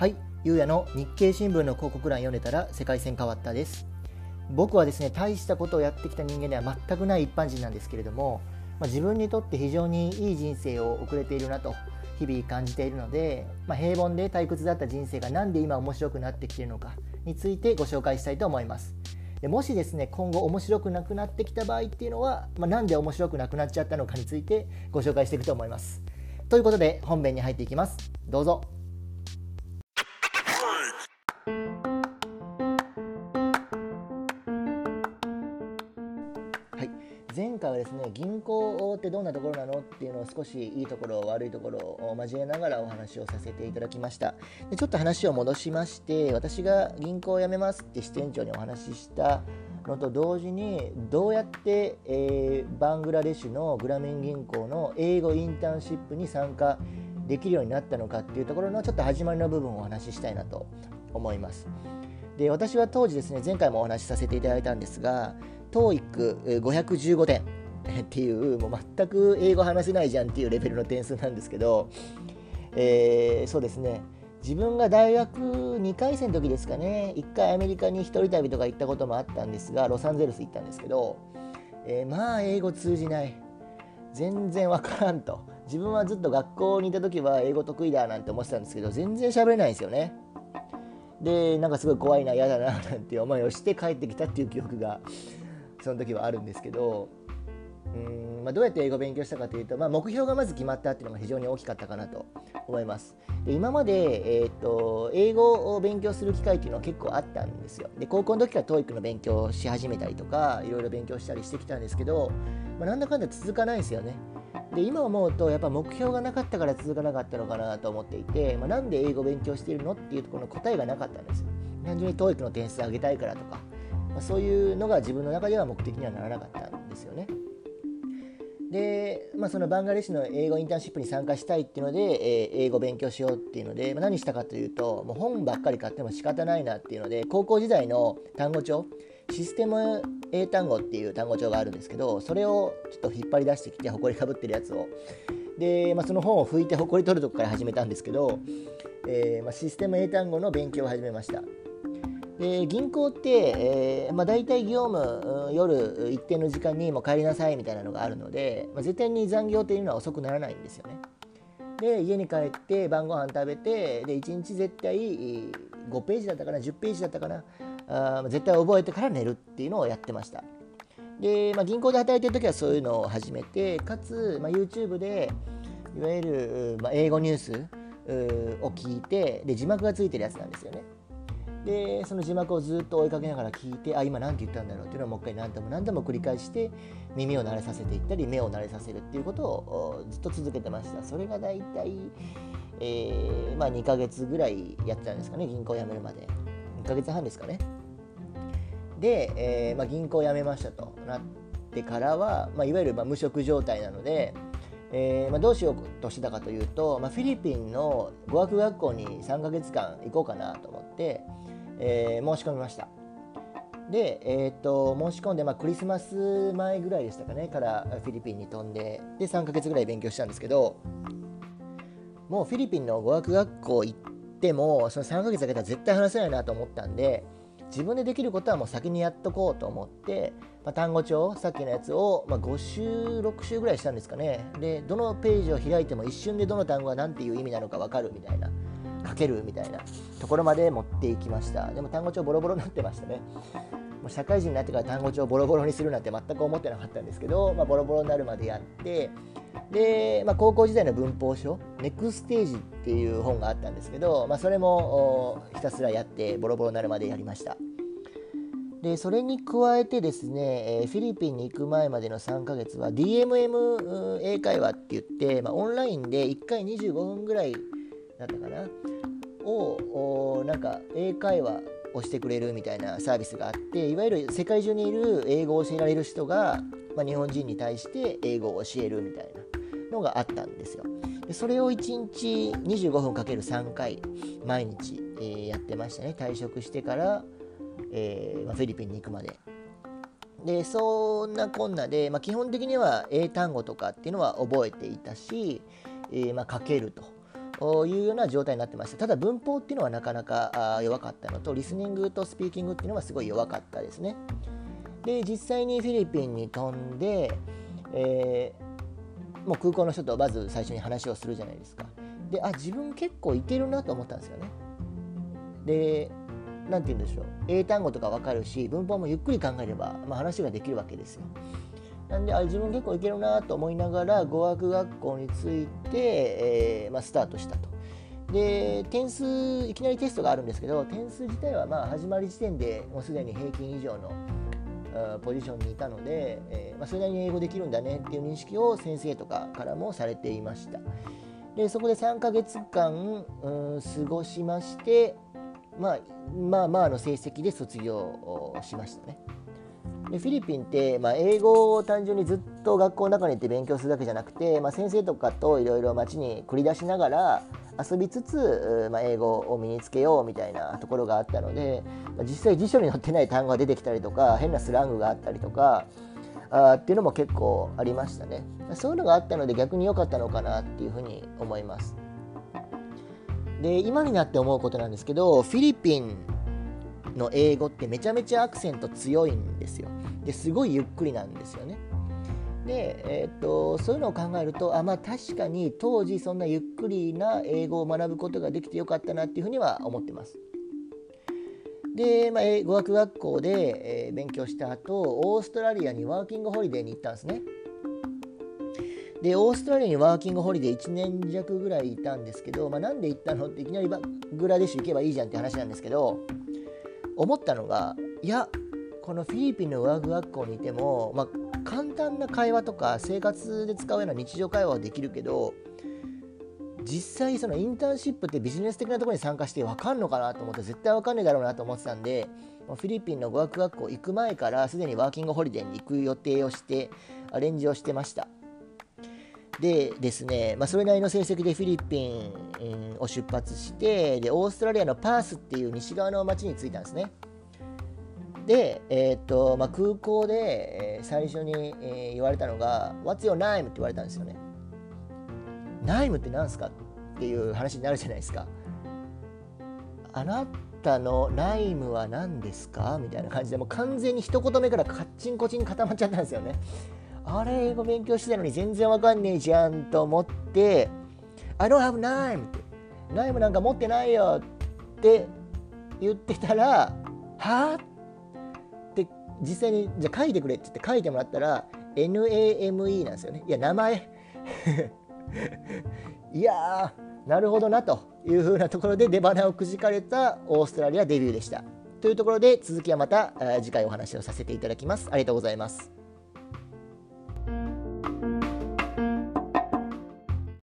はい、ゆうやの日経新聞の広告欄読んでたら世界線変わったです。僕はですね、大したことをやってきた人間では全くない一般人なんですけれども、まあ、自分にとって非常にいい人生を送れているなと日々感じているので、まあ、平凡で退屈だった人生が何で今面白くなってきているのかについてご紹介したいと思います。でもしですね今後面白くなくなってきた場合っていうのは、まあ、なんで面白くなくなっちゃったのかについてご紹介していくと思います。ということで本編に入っていきます。どうぞ。なところなの？っていうのを少しいいところ悪いところを交えながらお話をさせていただきました。でちょっと話を戻しまして私が銀行を辞めますって支店長にお話ししたのと同時にどうやって、えー、バングラデシュのグラミン銀行の英語インターンシップに参加できるようになったのかっていうところのちょっと始まりの部分をお話ししたいなと思います。で私は当時ですね前回もお話しさせていただいたんですが TOEIC515 点。っていうもう全く英語話せないじゃんっていうレベルの点数なんですけど、えー、そうですね。自分が大学2回生の時ですかね。1回アメリカに1人旅とか行ったこともあったんですがロサンゼルス行ったんですけど、えー、まあ英語通じない。全然わからんと。自分はずっと学校にいた時は英語得意だなんて思ってたんですけど全然喋れないんですよね。でなんかすごい怖いな嫌だななんて思いをして帰ってきたっていう記憶がその時はあるんですけどうんまあ、どうやって英語を勉強したかというと、まあ、目標がまず決まったっていうのが非常に大きかったかなと思います。で今まで、えーと、英語を勉強する機会っていうのは結構あったんですよ。で高校の時から TOEIC の勉強をし始めたりとかいろいろ勉強したりしてきたんですけど、まあ、なんだかんだ続かないですよね。で今思うとやっぱ目標がなかったから続かなかったのかなと思っていて、まあ、なんで英語を勉強しているのっていうところの答えがなかったんです。単純に TOEIC の点数上げたいからとかまあ、そういうのが自分の中では目的にはならなかったんですよね。で、まあ、そのバングラデシュの英語インターンシップに参加したいっていうので、えー、英語勉強しようっていうので、まあ、何したかというともう本ばっかり買っても仕方ないなっていうので高校時代の単語帳システム英単語っていう単語帳があるんですけどそれをちょっと引っ張り出してきてほこりかぶってるやつを。で、まあ、その本を拭いてほこり取るとこから始めたんですけど、えーまあ、システム英単語の勉強を始めました。で銀行って、えーまあ、大体業務夜一定の時間にもう帰りなさいみたいなのがあるので、まあ、絶対に残業というのは遅くならないんですよね。で家に帰って晩ご飯食べてで1日絶対5ページだったかな10ページだったかなあ絶対覚えてから寝るっていうのをやってました。で、まあ、銀行で働いてる時はそういうのを始めてかつ、まあ、YouTube でいわゆる、まあ、英語ニュースを聞いてで字幕がついてるやつなんですよね。でその字幕をずっと追いかけながら聞いてあ今何て言ったんだろうっていうのをもう一回何度も何度も繰り返して耳を慣れさせていったり目を慣れさせるっていうことをずっと続けてました。それが大体、えー、まあ、2ヶ月ぐらいやってたんですかね。銀行辞めるまで。2ヶ月半ですかね。で、えー、まあ、銀行辞めましたとなってからは、まあ、いわゆるま無職状態なのでえーまあ、どうしようとしてたかというと、まあ、フィリピンの語学学校に3ヶ月間行こうかなと思って、えー、申し込みました。で、えーと、申し込んで、まあ、クリスマス前ぐらいでしたかねからフィリピンに飛んでで3ヶ月ぐらい勉強したんですけどもうフィリピンの語学学校行ってもその3ヶ月だけでは絶対話せないなと思ったんで自分でできることはもう先にやっとこうと思って、まあ、単語帳さっきのやつを、まあ、5週6週ぐらいしたんですかね。でどのページを開いても一瞬でどの単語が何ていう意味なのか分かるみたいな。書けるみたいなところまで持っていきました。でも単語帳ボロボロになってましたね。もう社会人になってから単語帳ボロボロにするなんて全く思ってなかったんですけど、まあ、ボロボロになるまでやってで、まあ、高校時代の文法書「ネクステージ」っていう本があったんですけど、まあ、それもひたすらやってボロボロになるまでやりました。でそれに加えてですねえフィリピンに行く前までの3ヶ月は DMM 英会話って言って、まあ、オンラインで1回25分ぐらいだったかな？をなんか英会話をしてくれるみたいなサービスがあっていわゆる世界中にいる英語を教えられる人が、まあ、日本人に対して英語を教えるみたいなのがあったんですよ。でそれを1日25分かける3回毎日、えー、やってましたね退職してから、えーまあ、フィリピンに行くまで。でそんなこんなで、まあ、基本的には英単語とかっていうのは覚えていたし、えーまあ、書けると。いうような状態になってました。ただ文法っていうのはなかなか弱かったのとリスニングとスピーキングっていうのはすごい弱かったですね。で実際にフィリピンに飛んで、えー、もう空港の人とまず最初に話をするじゃないですか。であ自分結構いけるなと思ったんですよね。で何て言うんでしょう。英単語とか分かるし文法もゆっくり考えれば、まあ、話ができるわけですよ。なんであ自分結構いけるなと思いながら語学学校について、えー、まあ、スタートしたと。で点数いきなりテストがあるんですけど点数自体はまあ始まり時点でもうすでに平均以上のポジションにいたので、えー、まあ、それなりに英語できるんだねっていう認識を先生とかからもされていましたでそこで3ヶ月間、うん、過ごしまして、まあ、まあまあの成績で卒業しましたねでフィリピンって、まあ、英語を単純にずっと学校の中に行って勉強するだけじゃなくて、まあ、先生とかといろいろ街に繰り出しながら遊びつつ、まあ、英語を身につけようみたいなところがあったので、まあ、実際辞書に載ってない単語が出てきたりとか変なスラングがあったりとかあっていうのも結構ありましたね。そういうのがあったので逆に良かったのかなっていうふうに思います。で今になって思うことなんですけどフィリピンの英語ってめちゃめちゃアクセント強いんですよ。ですごいゆっくりなんですよね。で、えー、っとそういうのを考えるとあまあ確かに当時そんなゆっくりな英語を学ぶことができてよかったなっていうふうには思ってます。で、まあ、語学学校で、え、勉強した後オーストラリアにワーキングホリデーに行ったんですね。でオーストラリアにワーキングホリデー1年弱ぐらいいたんですけど、まあ、なんで行ったの？っていきなりバグラデシュ行けばいいじゃんって話なんですけど思ったのがいやこのフィリピンの語学学校にいても、まあ、簡単な会話とか生活で使うような日常会話はできるけど実際そのインターンシップってビジネス的なところに参加して分かんのかなと思って絶対分かんないだろうなと思ってたんでフィリピンの語学学校行く前からすでにワーキングホリデーに行く予定をしてアレンジをしてました。でですね、まあ、それなりの成績でフィリピンを出発してでオーストラリアのパースっていう西側の町に着いたんですねで、えー、っとまあ、空港で、え、最初に、え、言われたのが「What's your name?」って言われたんですよね。ナイムって何すかっていう話になるじゃないですか。あなたのナイムは何ですか？みたいな感じでもう完全に一言目からカッチンコチン固まっちゃったんですよね。あれ、英語勉強してたのに全然わかんねえじゃんと思って、I don't have name って、ナイムなんか持ってないよって言ってたら、はって実際にじゃあ書いてくれって言って書いてもらったら NAME なんですよね。いや、名前 いや、なるほどなというふうなところで出花をくじかれたオーストラリアデビューでした。というところで続きはまた次回お話をさせていただきます。ありがとうございます。